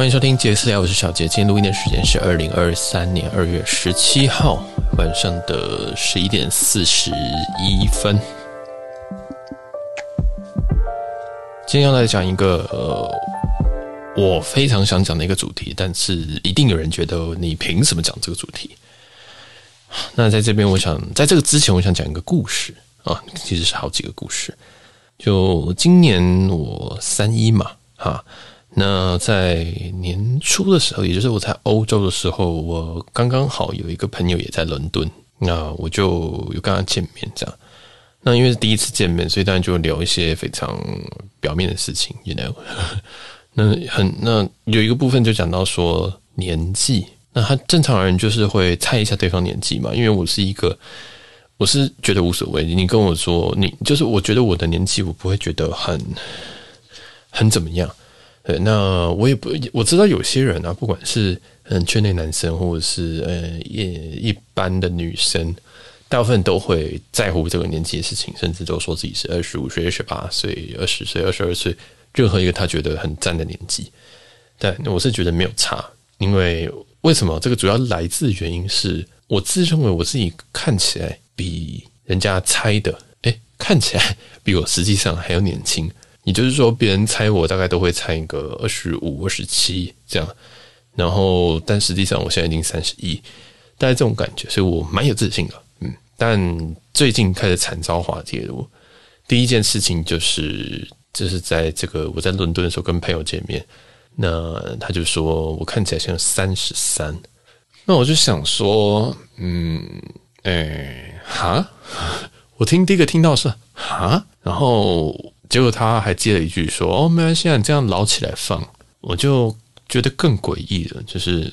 欢迎收听杰斯聊，我是小杰。今天录音的时间是二零二三年二月十七号晚上的十一点四十一分。今天要来讲一个呃，我非常想讲的一个主题，但是一定有人觉得你凭什么讲这个主题？那在这边，我想在这个之前，我想讲一个故事啊，其实是好几个故事。就今年我三一嘛，哈。那在年初的时候，也就是我在欧洲的时候，我刚刚好有一个朋友也在伦敦，那我就有跟他见面，这样。那因为是第一次见面，所以当然就聊一些非常表面的事情，you know。那很那有一个部分就讲到说年纪，那他正常人就是会猜一下对方年纪嘛，因为我是一个，我是觉得无所谓，你跟我说你就是我觉得我的年纪，我不会觉得很很怎么样。对，那我也不我知道有些人啊，不管是嗯圈内男生，或者是呃一一般的女生，大部分都会在乎这个年纪的事情，甚至都说自己是二十五岁、二十八岁、二十岁、二十二岁，任何一个他觉得很赞的年纪。但我是觉得没有差，因为为什么？这个主要来自原因是我自认为我自己看起来比人家猜的，哎，看起来 比我实际上还要年轻。也就是说，别人猜我大概都会猜一个二十五、二十七这样，然后但实际上我现在已经三十一，大概这种感觉，所以我蛮有自信的。嗯，但最近开始惨遭滑铁卢。第一件事情就是，就是在这个我在伦敦的时候跟朋友见面，那他就说我看起来像三十三，那我就想说，嗯，哎，哈，我听第一个听到是哈，然后。结果他还接了一句说：“哦，没关系啊，你这样捞起来放。”我就觉得更诡异了，就是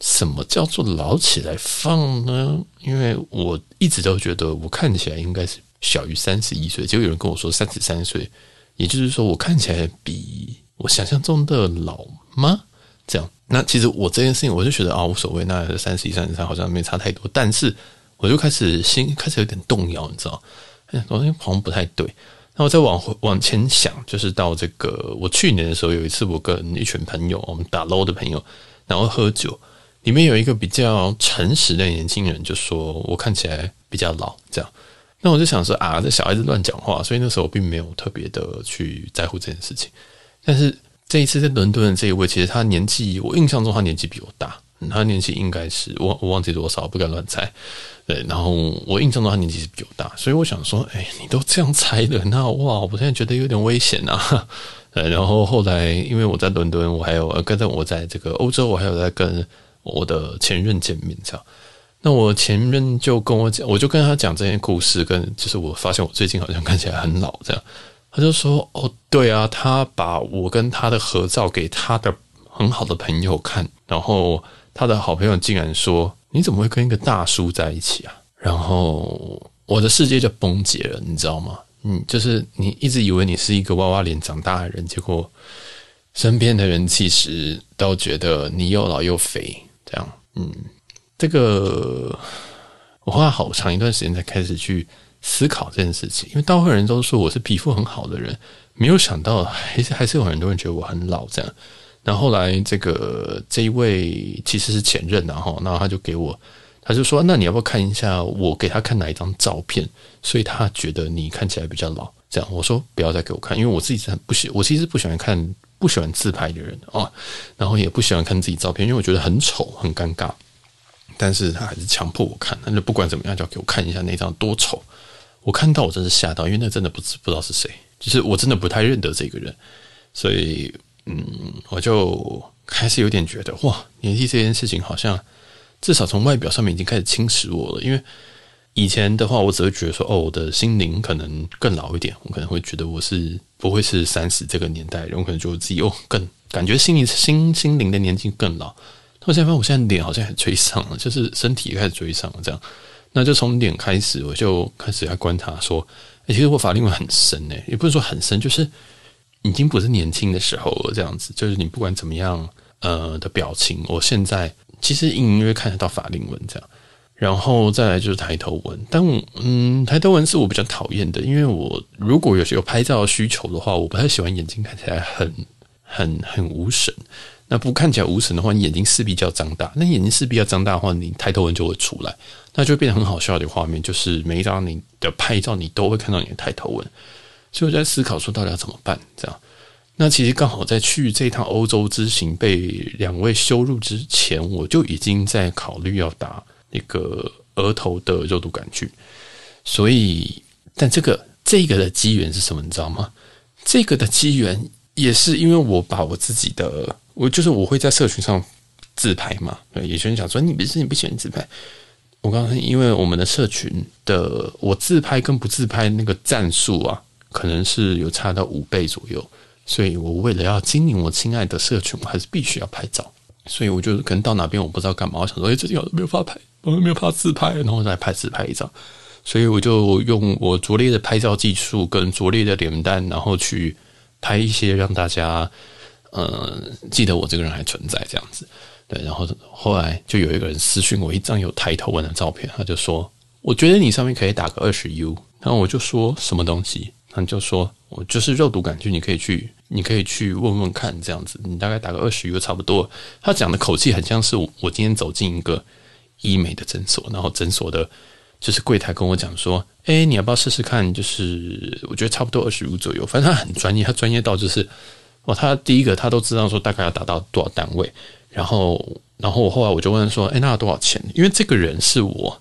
什么叫做捞起来放呢？因为我一直都觉得我看起来应该是小于三十一岁，结果有人跟我说三十三岁，也就是说我看起来比我想象中的老吗？这样，那其实我这件事情我就觉得啊、无所谓，那三十一、三十三好像没差太多，但是我就开始心开始有点动摇，你知道？哎，我那好像不太对。那我再往往前想，就是到这个我去年的时候，有一次我跟一群朋友，我们打 LOL 的朋友，然后喝酒，里面有一个比较诚实的年轻人，就说我看起来比较老，这样。那我就想说啊，这小孩子乱讲话，所以那时候我并没有特别的去在乎这件事情。但是这一次在伦敦的这一位，其实他年纪，我印象中他年纪比我大。他年纪应该是我我忘记多少，不敢乱猜。对，然后我印象中他年纪是比我大，所以我想说，哎，你都这样猜的，那哇，我现在觉得有点危险啊。呃，然后后来因为我在伦敦，我还有跟着我在这个欧洲，我还有在跟我的前任见面，这样。那我前任就跟我讲，我就跟他讲这件故事，跟就是我发现我最近好像看起来很老，这样。他就说，哦，对啊，他把我跟他的合照给他的很好的朋友看，然后。他的好朋友竟然说：“你怎么会跟一个大叔在一起啊？”然后我的世界就崩解了，你知道吗？嗯，就是你一直以为你是一个娃娃脸长大的人，结果身边的人其实都觉得你又老又肥，这样。嗯，这个我花了好长一段时间才开始去思考这件事情，因为大部分人都说我是皮肤很好的人，没有想到还是还是有很多人觉得我很老，这样。然后来，这个这一位其实是前任，然后，然后他就给我，他就说：“那你要不要看一下我给他看哪一张照片？”所以他觉得你看起来比较老。这样我说：“不要再给我看，因为我自己是很不喜，我其实不喜欢看，不喜欢自拍的人啊，然后也不喜欢看自己照片，因为我觉得很丑，很尴尬。但是他还是强迫我看，那就不管怎么样，就要给我看一下那张多丑。我看到我真是吓到，因为那真的不知不知道是谁，就是我真的不太认得这个人，所以。嗯，我就开始有点觉得，哇，年纪这件事情好像至少从外表上面已经开始侵蚀我了。因为以前的话，我只会觉得说，哦，我的心灵可能更老一点，我可能会觉得我是不会是三十这个年代人，我可能觉得自己哦更感觉心灵心心灵的年纪更老。但我现在发现，我现在脸好像很追上了，就是身体也开始追上了，这样。那就从脸开始，我就开始要观察说，其实我法令纹很深诶，也不是说很深，就是。已经不是年轻的时候了，这样子就是你不管怎么样，呃的表情，我现在其实隐隐约约看得到法令纹这样，然后再来就是抬头纹，但我嗯抬头纹是我比较讨厌的，因为我如果有有拍照需求的话，我不太喜欢眼睛看起来很很很无神，那不看起来无神的话，你眼睛势必就要张大。那眼睛势必要张大的话，你抬头纹就会出来，那就变得很好笑的画面。就是每一张你的拍照，你都会看到你的抬头纹。就在思考说，到底要怎么办？这样，那其实刚好在去这趟欧洲之行被两位羞辱之前，我就已经在考虑要打那个额头的肉毒杆菌。所以，但这个这个的机缘是什么？你知道吗？这个的机缘也是因为我把我自己的，我就是我会在社群上自拍嘛。对，有些人讲说你不是你不喜欢自拍。我刚才因为我们的社群的我自拍跟不自拍那个战术啊。可能是有差到五倍左右，所以我为了要经营我亲爱的社群，我还是必须要拍照。所以我就可能到哪边我不知道干嘛，我想说，哎，最近好像没有发拍，我没有发自拍，然后再拍自拍一张。所以我就用我拙劣的拍照技术跟拙劣的脸蛋，然后去拍一些让大家呃记得我这个人还存在这样子。对，然后后来就有一个人私讯我一张有抬头纹的照片，他就说，我觉得你上面可以打个二十 U，然后我就说什么东西？他就说：“我就是肉毒杆菌，你可以去，你可以去问问看，这样子，你大概打个二十个差不多。”他讲的口气很像是我，今天走进一个医美的诊所，然后诊所的就是柜台跟我讲说：“哎，你要不要试试看？就是我觉得差不多二十五左右。”反正他很专业，他专业到就是哦，他第一个他都知道说大概要达到多少单位，然后，然后我后来我就问说：“哎，那要多少钱？”因为这个人是我，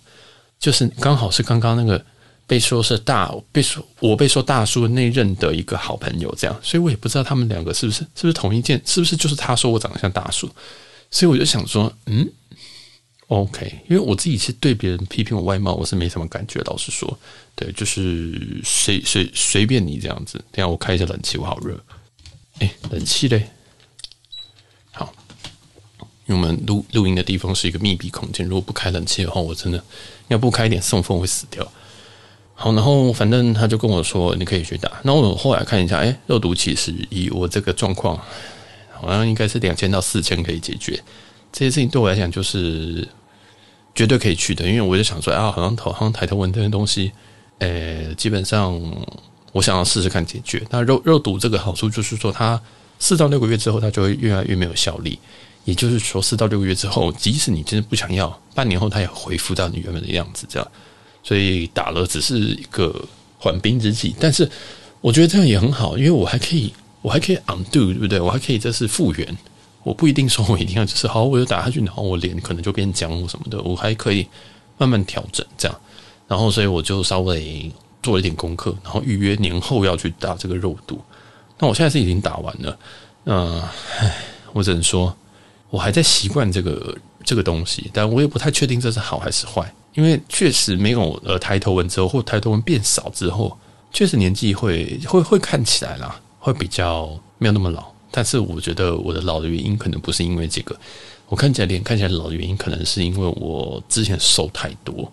就是刚好是刚刚那个。被说是大，被说我被说大叔那任的一个好朋友，这样，所以我也不知道他们两个是不是是不是同一件，是不是就是他说我长得像大叔，所以我就想说，嗯，OK，因为我自己是对别人批评我外貌，我是没什么感觉，老实说，对，就是随随随便你这样子。等下我开一下冷气，我好热，哎，冷气嘞，好，因为我们录录音的地方是一个密闭空间，如果不开冷气的话，我真的要不开一点送风会死掉。好，然后反正他就跟我说，你可以去打。那我后来看一下，哎，肉毒其实以我这个状况，好像应该是两千到四千可以解决。这些事情对我来讲就是绝对可以去的，因为我就想说，啊，好像头好像抬头纹这些东西，呃，基本上我想要试试看解决。那肉肉毒这个好处就是说，它四到六个月之后，它就会越来越没有效力。也就是说，四到六个月之后，即使你真的不想要，半年后它也恢复到你原本的样子，这样。所以打了只是一个缓兵之计，但是我觉得这样也很好，因为我还可以，我还可以 undo，对不对？我还可以这是复原，我不一定说我一定要就是好，我就打下去，然后我脸可能就变僵或什么的，我还可以慢慢调整这样。然后所以我就稍微做了一点功课，然后预约年后要去打这个肉毒。那我现在是已经打完了，嗯，唉，我只能说我还在习惯这个这个东西，但我也不太确定这是好还是坏。因为确实没有呃抬头纹之后，或抬头纹变少之后，确实年纪会会会看起来啦，会比较没有那么老。但是我觉得我的老的原因可能不是因为这个，我看起来脸看起来老的原因，可能是因为我之前瘦太多。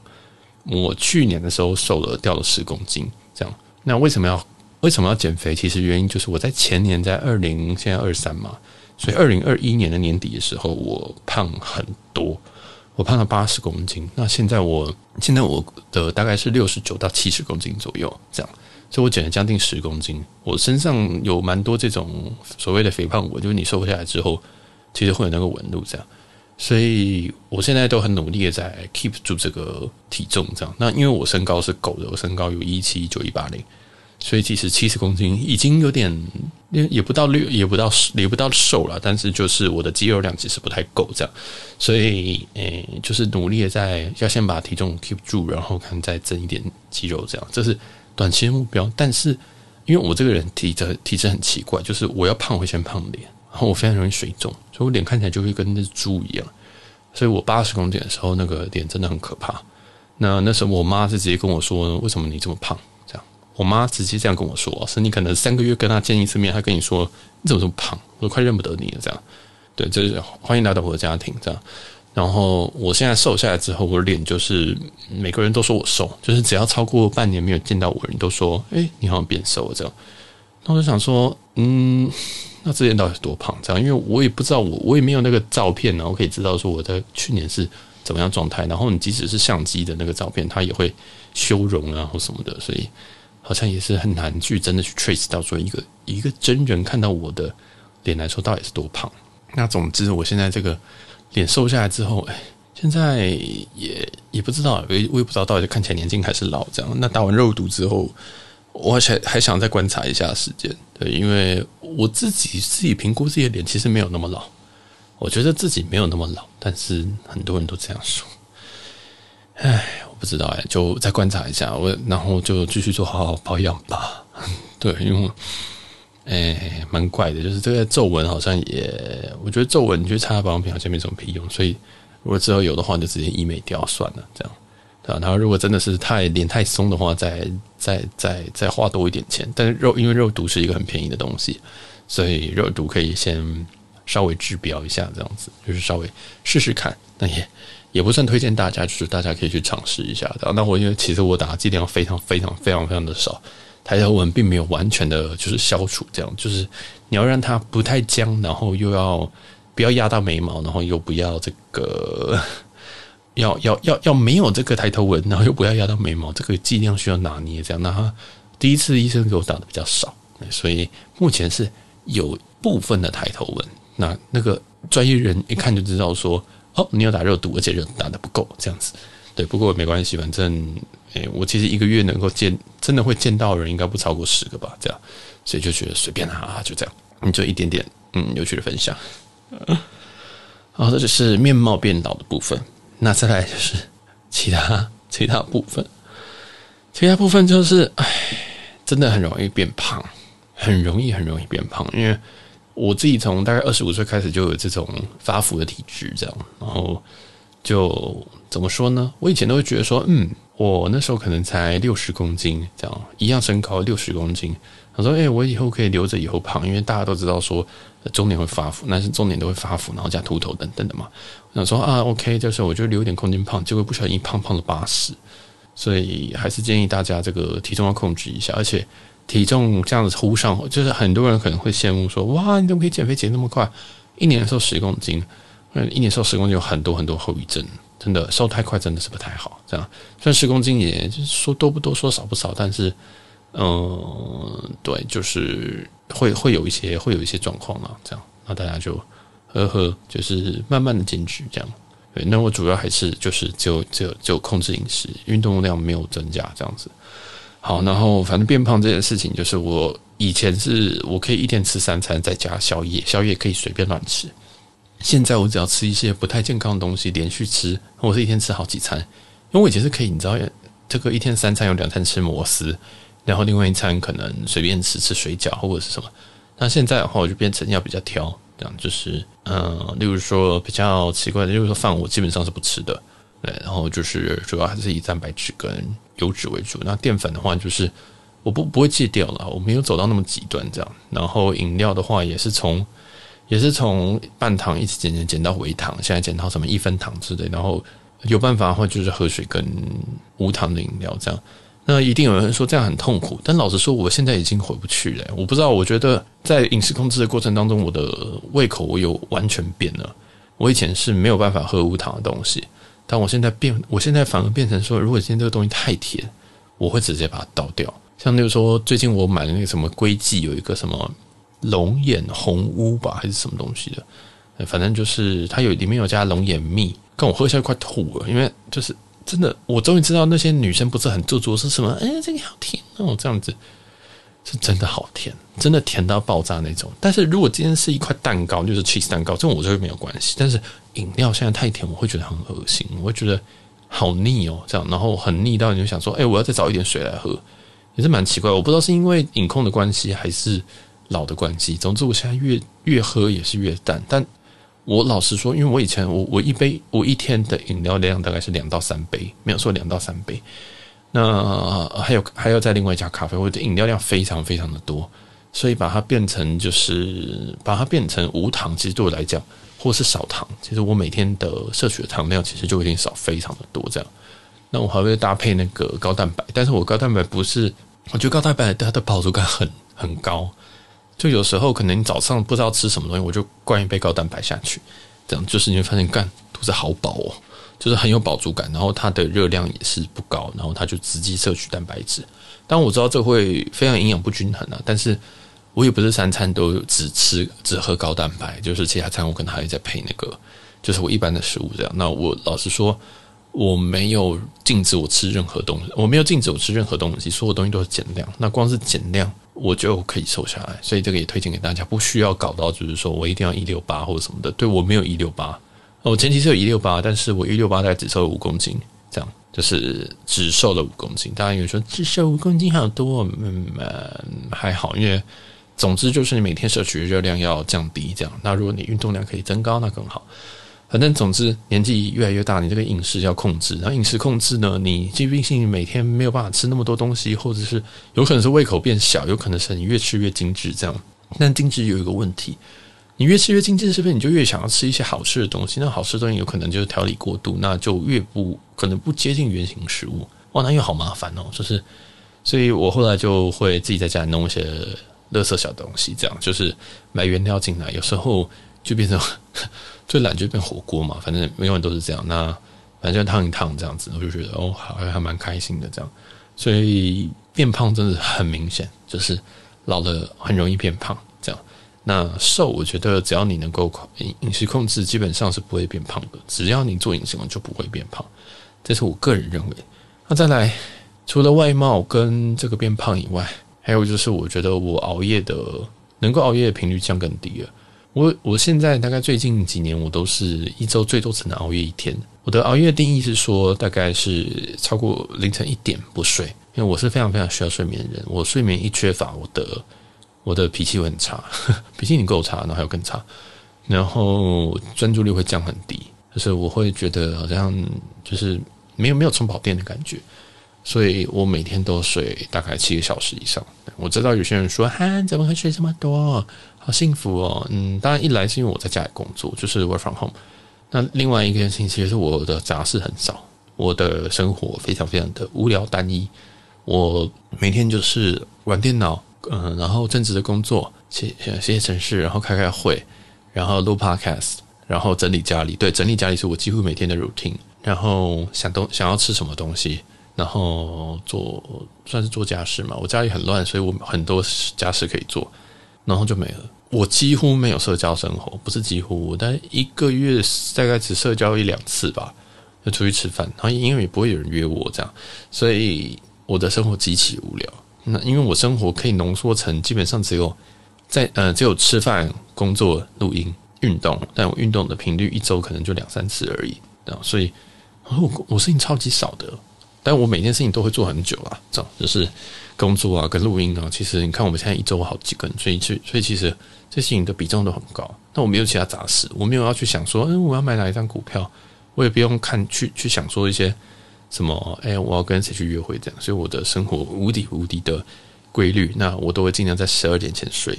我去年的时候瘦了，掉了十公斤，这样。那为什么要为什么要减肥？其实原因就是我在前年在二零现在二三嘛，所以二零二一年的年底的时候，我胖很多。我胖了八十公斤，那现在我现在我的大概是六十九到七十公斤左右，这样，所以我减了将近十公斤。我身上有蛮多这种所谓的肥胖纹，就是你瘦下来之后，其实会有那个纹路这样。所以我现在都很努力的在 keep 住这个体重这样。那因为我身高是够的，我身高有一七九一八零。所以其实七十公斤已经有点，也不到六，也不到也不到瘦了，但是就是我的肌肉量其实不太够这样，所以诶、就是努力的在要先把体重 keep 住，然后看再增一点肌肉这样，这是短期的目标。但是因为我这个人体质体质很奇怪，就是我要胖会先胖脸，然后我非常容易水肿，所以我脸看起来就会跟那猪一样。所以我八十公斤的时候，那个脸真的很可怕。那那时候我妈是直接跟我说：“为什么你这么胖？”我妈直接这样跟我说：“是你可能三个月跟她见一次面，她跟你说你怎么这么胖，我都快认不得你了。”这样，对，就是欢迎来到我的家庭。这样，然后我现在瘦下来之后，我的脸就是每个人都说我瘦，就是只要超过半年没有见到我人都说：“哎，你好像变瘦了。”这样，那我就想说，嗯，那之前到底是多胖？这样，因为我也不知道，我我也没有那个照片，呢，我可以知道说我在去年是怎么样状态。然后你即使是相机的那个照片，它也会修容啊或什么的，所以。好像也是很难去真的去 trace 到说一个一个真人看到我的脸来说到底是多胖。那总之，我现在这个脸瘦下来之后，哎，现在也也不知道，我也不知道到底看起来年轻还是老这样。那打完肉毒之后，我还还想再观察一下时间，对，因为我自己自己评估自己的脸其实没有那么老，我觉得自己没有那么老，但是很多人都这样说。哎，不知道哎，就再观察一下，我然后就继续做好好保养吧。对，因为。哎，蛮怪的，就是这个皱纹好像也，我觉得皱纹你去擦保养品好像没什么屁用，所以如果之后有的话，就直接医美掉算了，这样，对吧？然后如果真的是太脸太松的话，再再再再花多一点钱。但是肉因为肉毒是一个很便宜的东西，所以肉毒可以先稍微治标一下，这样子就是稍微试试看。那也也不算推荐大家，就是大家可以去尝试一下的。那我因为其实我打的剂量非常非常非常非常的少。抬头纹并没有完全的，就是消除，这样就是你要让它不太僵，然后又要不要压到眉毛，然后又不要这个 要要要要没有这个抬头纹，然后又不要压到眉毛，这个剂量需要拿捏，这样。那他第一次医生给我打的比较少，所以目前是有部分的抬头纹。那那个专业人一看就知道说，哦，你有打肉毒，而且肉毒打的不够，这样子。对，不过没关系，反正。诶，我其实一个月能够见，真的会见到人应该不超过十个吧，这样，所以就觉得随便啊，就这样，你就一点点，嗯，有趣的分享。好，这就是面貌变老的部分，那再来就是其他其他部分，其他部分就是，哎，真的很容易变胖，很容易很容易变胖，因为我自己从大概二十五岁开始就有这种发福的体质，这样，然后就怎么说呢？我以前都会觉得说，嗯。我那时候可能才六十公斤，这样一样身高六十公斤。他说：“哎、我以后可以留着以后胖，因为大家都知道说中年会发福，男生中年都会发福，然后加秃头等等的嘛。”我想说啊，OK，就是我就留一点空间胖，结果不小心一胖胖了八十，所以还是建议大家这个体重要控制一下，而且体重这样子忽上，就是很多人可能会羡慕说：“哇，你怎么可以减肥减那么快？一年瘦十公斤，嗯一年瘦十公斤有很多很多后遗症。”真的瘦太快真的是不太好，这样虽然十公斤也就说多不多说少不少，但是嗯、对，就是会会有一些会有一些状况了，这样那大家就呵呵，就是慢慢的减脂这样。对，那我主要还是就是就就就控制饮食，运动量没有增加这样子。好，然后反正变胖这件事情，就是我以前是我可以一天吃三餐再加宵夜，宵夜可以随便乱吃。现在我只要吃一些不太健康的东西，连续吃，我是一天吃好几餐。因为我以前是可以，你知道，这个一天三餐有两餐吃摩斯，然后另外一餐可能随便吃吃水饺或者是什么。那现在的话，我就变成要比较挑，这样就是，嗯，例如说比较奇怪的，例如说饭我基本上是不吃的，对，然后就是主要还是以蛋白质跟油脂为主。那淀粉的话，就是我不不会戒掉了，我没有走到那么极端这样。然后饮料的话，也是从。也是从半糖一直减减减到微糖，现在减到什么一分糖之类，然后有办法的话就是喝水跟无糖的饮料这样。那一定有人说这样很痛苦，但老实说，我现在已经回不去了。我不知道，我觉得在饮食控制的过程当中，我的胃口我有完全变了。我以前是没有办法喝无糖的东西，但我现在变，我现在反而变成说，如果今天这个东西太甜，我会直接把它倒掉。像例如说，最近我买的那个什么龟记，有一个什么。龙眼红乌吧，还是什么东西的？反正就是它有里面有加龙眼蜜，跟我喝下去快吐了。因为就是真的，我终于知道那些女生不是很做作是什么？哎，这个好甜哦，这样子是真的好甜，真的甜到爆炸那种。但是如果今天是一块蛋糕，就是 cheese 蛋糕，这种我就会没有关系。但是饮料现在太甜，我会觉得很恶心，我会觉得好腻哦，这样，然后很腻到你就想说，哎，我要再找一点水来喝，也是蛮奇怪。我不知道是因为饮控的关系还是。老的关系，总之我现在越越喝也是越淡。但我老实说，因为我以前我我一杯我一天的饮料量大概是两到三杯，没有说两到三杯。那还有还要再另外加咖啡，我的饮料量非常非常的多，所以把它变成就是把它变成无糖，其实对我来讲，或是少糖，其实我每天的摄取的糖量其实就已经少非常的多。这样，那我还会搭配那个高蛋白，但是我高蛋白不是，我觉得高蛋白它的饱足感很很高。就有时候可能你早上不知道吃什么东西，我就灌一杯高蛋白下去，这样就是你会发现干肚子好饱哦，就是很有饱足感，然后它的热量也是不高，然后它就直接摄取蛋白质。当然我知道这会非常营养不均衡啊，但是我也不是三餐都只吃只喝高蛋白，就是其他餐我可能还会再配那个，就是我一般的食物这样。那我老实说，我没有禁止我吃任何东西，我没有禁止我吃任何东西，所有东西都是减量。那光是减量，我就可以瘦下来。所以这个也推荐给大家，不需要搞到就是说我一定要一六八或者什么的。对，我没有一六八，我前期是有一六八，但是我一六八大概只瘦了五公斤，这样就是只瘦了五公斤。大家有人说只瘦五公斤好多，嗯，还好，因为。总之就是你每天摄取的热量要降低，这样。那如果你运动量可以增高，那更好。反正总之年纪越来越大，你这个饮食要控制。然后饮食控制呢，你疾病性每天没有办法吃那么多东西，或者是有可能是胃口变小，有可能是你越吃越精致这样。但精致有一个问题，你越吃越精致，是不是你就越想要吃一些好吃的东西？那好吃的东西有可能就是调理过度，那就越不可能不接近原型食物。哇，那又好麻烦哦。就是，所以我后来就会自己在家里弄一些。垃圾小东西，这样就是买原料进来，有时候就变成 最懒就变火锅嘛，反正永远都是这样。那反正就烫一烫这样子，我就觉得哦，好像还蛮开心的这样。所以变胖真的很明显，就是老了很容易变胖。那瘦，我觉得只要你能够饮饮食控制，基本上是不会变胖的。只要你做饮食，就不会变胖，这是我个人认为。那再来，除了外貌跟这个变胖以外。还有就是，我觉得我熬夜的能够熬夜的频率降更低了。我我现在大概最近几年，我都是一周最多只能熬夜一天。我的熬夜定义是说，大概是超过凌晨一点不睡，因为我是非常非常需要睡眠的人。我睡眠一缺乏，我的我的脾气会很差，脾气你够差，然后还有更差，然后专注力会降很低，就是我会觉得好像就是没有没有充饱电的感觉。所以我每天都睡大概七个小时以上。我知道有些人说：“哈，怎么会睡这么多？好幸福哦！”嗯，当然一来是因为我在家里工作，就是 work from home。那另外一个事情，其实我的杂事很少，我的生活非常非常的无聊单一。我每天就是玩电脑，嗯，然后正职的工作，写写写程式，然后开开会，然后录 podcast，然后整理家里。对，整理家里是我几乎每天的 routine。然后想东想要吃什么东西。然后做算是做家事嘛，我家里很乱，所以我很多家事可以做，然后就没了。我几乎没有社交生活，不是几乎，但一个月大概只社交一两次吧，就出去吃饭。然后因为也不会有人约我这样，所以我的生活极其无聊。那因为我生活可以浓缩成基本上只有在呃只有吃饭、工作、录音、运动，但我运动的频率一周可能就两三次而已。然后所以我我事情超级少的。但我每件事情都会做很久啊，这样就是工作啊，跟录音啊。其实你看，我们现在一周好几个人，所以所以其实这些事情的比重都很高。但我没有其他杂事，我没有要去想说，嗯，我要买哪一张股票，我也不用看去去想说一些什么，哎，我要跟谁去约会这样。所以我的生活无敌无敌的规律，那我都会尽量在十二点前睡。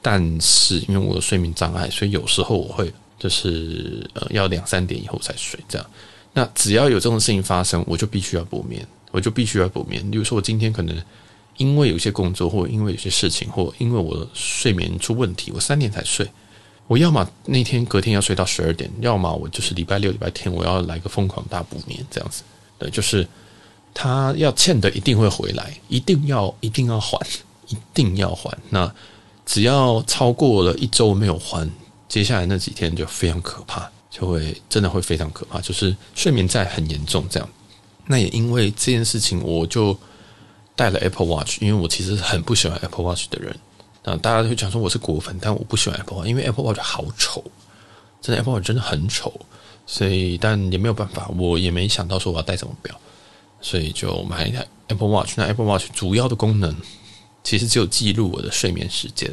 但是因为我的睡眠障碍，所以有时候我会就是呃要两三点以后才睡这样。那只要有这种事情发生，我就必须要补眠，我就必须要补眠。比如说，我今天可能因为有些工作，或因为有些事情，或因为我睡眠出问题，我三点才睡。我要么那天隔天要睡到十二点，要么我就是礼拜六、礼拜天我要来个疯狂大补眠，这样子。对，就是他要欠的一定会回来，一定要一定要还，一定要还。那只要超过了一周没有还，接下来那几天就非常可怕。就会真的会非常可怕，就是睡眠债很严重这样。那也因为这件事情，我就带了 Apple Watch，因为我其实很不喜欢 Apple Watch 的人。那大家都会讲说我是果粉，但我不喜欢 Apple Watch，因为 Apple Watch 好丑，真的 Apple Watch 真的很丑。所以，但也没有办法，我也没想到说我要带什么表，所以就买一台 Apple Watch。那 Apple Watch 主要的功能其实只有记录我的睡眠时间。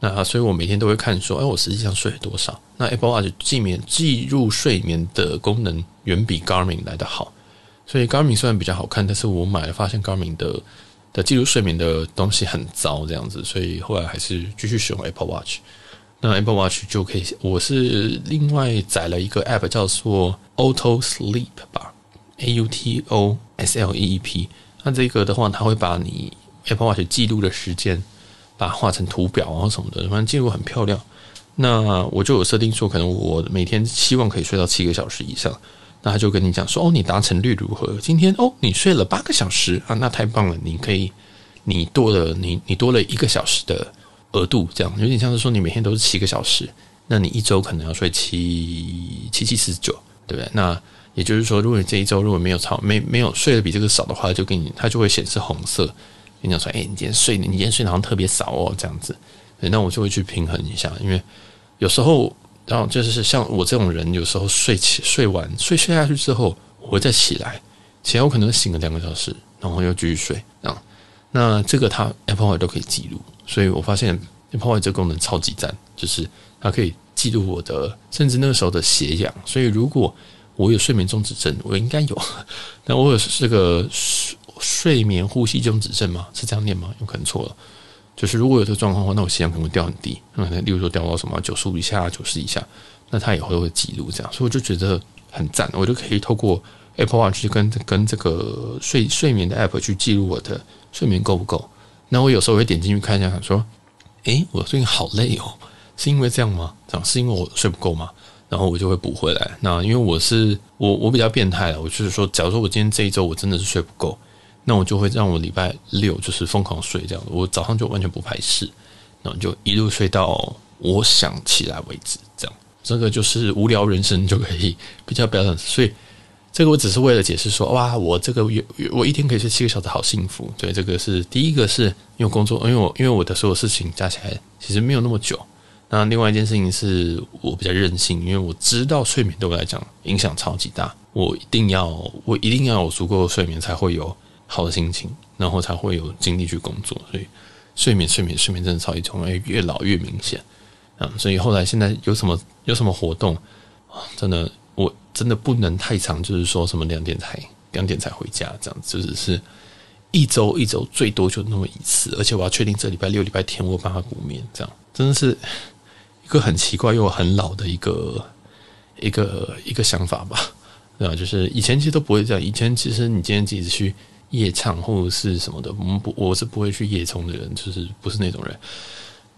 那所以，我每天都会看说，哎，我实际上睡了多少？那 Apple Watch 记眠记录睡眠的功能远比 Garmin 来得好。所以 Garmin 虽然比较好看，但是我买了发现 Garmin 的的记录睡眠的东西很糟，这样子，所以后来还是继续使用 Apple Watch。那 Apple Watch 就可以，我是另外载了一个 App 叫做 Auto Sleep 吧，A U T O S L E E P。那这个的话，它会把你 Apple Watch 记录的时间。把它画成图表啊什么的，反正记录很漂亮。那我就有设定说，可能我每天希望可以睡到七个小时以上。那他就跟你讲说，哦，你达成率如何？今天哦，你睡了八个小时啊，那太棒了！你可以，你多了，你你多了一个小时的额度，这样有点像是说你每天都是七个小时，那你一周可能要睡七七七四十九，对不对？那也就是说，如果你这一周如果没有超没没有睡得比这个少的话，就给你它就会显示红色，你讲说，哎，你今天睡你今天睡好像特别少哦，这样子。那我就会去平衡一下，因为有时候，然后就是像我这种人，有时候睡起睡完睡睡下去之后，我会再起来，起来我可能醒了两个小时，然后又继续睡啊。那这个它 Apple 都可以记录，所以我发现 Apple Watch 这个功能超级赞，就是它可以记录我的甚至那个时候的血氧。所以如果我有睡眠中止症，我应该有，但我有这个睡睡眠呼吸中止症吗？是这样念吗？有可能错了。就是如果有这个状况的话，那我血氧可能会掉很低，那可能例如说掉到什么九十五以下、九十以下，那它也会会记录这样，所以我就觉得很赞，我就可以透过 Apple Watch 去跟跟这个睡睡眠的 App 去记录我的睡眠够不够。那我有时候会点进去看一下，想说，诶，我最近好累哦，是因为这样吗？这样是因为我睡不够吗？然后我就会补回来。那因为我是我我比较变态了，我就是说，假如说我今天这一周我真的是睡不够。那我就会让我礼拜六就是疯狂睡这样，我早上就完全不排斥，然后就一路睡到我想起来为止，这样这个就是无聊人生就可以比较不要这样子。所以这个我只是为了解释说，哇，我这个月我一天可以睡七个小时，好幸福。对，这个是第一个是因为工作，因为我因为我的所有事情加起来其实没有那么久。那另外一件事情是我比较任性，因为我知道睡眠对我来讲影响超级大，我一定要我一定要有足够的睡眠才会有。好的心情，然后才会有精力去工作。所以睡眠、睡眠、睡眠真的超级重要，越老越明显。嗯，所以后来现在有什么有什么活动啊？真的，我真的不能太长，就是说什么两点才两点才回家这样，就只是一周一周最多就那么一次，而且我要确定这礼拜六、礼拜天我有办法补眠，这样真的是一个很奇怪又很老的一个 一个一个想法吧？对吧？就是以前其实都不会这样，以前其实你今天自己去。夜唱或者是什么的，我们不，我是不会去夜冲的人，就是不是那种人。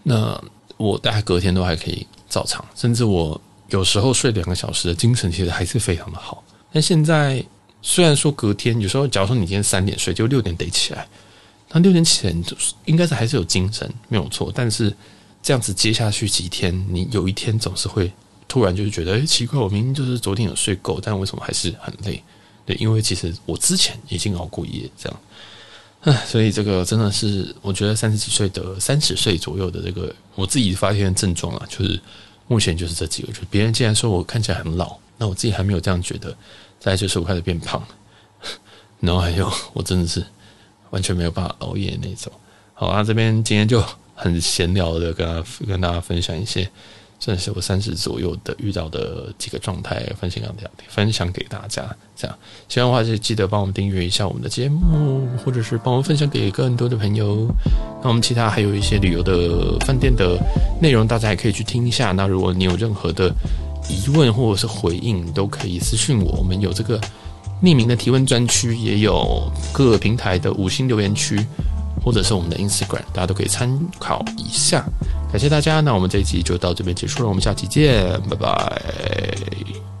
那我大概隔天都还可以照常，甚至我有时候睡两个小时的精神其实还是非常的好。但现在虽然说隔天有时候，假如说你今天三点睡，就六点得起来，那六点起来就是应该是还是有精神，没有错。但是这样子接下去几天，你有一天总是会突然就是觉得，哎，奇怪，我明明就是昨天有睡够，但为什么还是很累？对，因为其实我之前已经熬过夜，这样，唉，所以这个真的是我觉得三十几岁的三十岁左右的这个我自己发现症状啊，就是目前就是这几个，就别人既然说我看起来很老，那我自己还没有这样觉得。再就是我开始变胖，然后还有我真的是完全没有办法熬夜那种。好啊，这边今天就很闲聊的跟跟大家分享一些。这是我三十左右的遇到的几个状态，分享给大家，分享给大家。这样，喜欢的话就记得帮我们订阅一下我们的节目，或者是帮我们分享给更多的朋友。那我们其他还有一些旅游的饭店的内容，大家也可以去听一下。那如果你有任何的疑问或者是回应，都可以私信我。我们有这个匿名的提问专区，也有各平台的五星留言区。或者是我们的 Instagram，大家都可以参考一下。感谢大家，那我们这一集就到这边结束了，我们下期见，拜拜。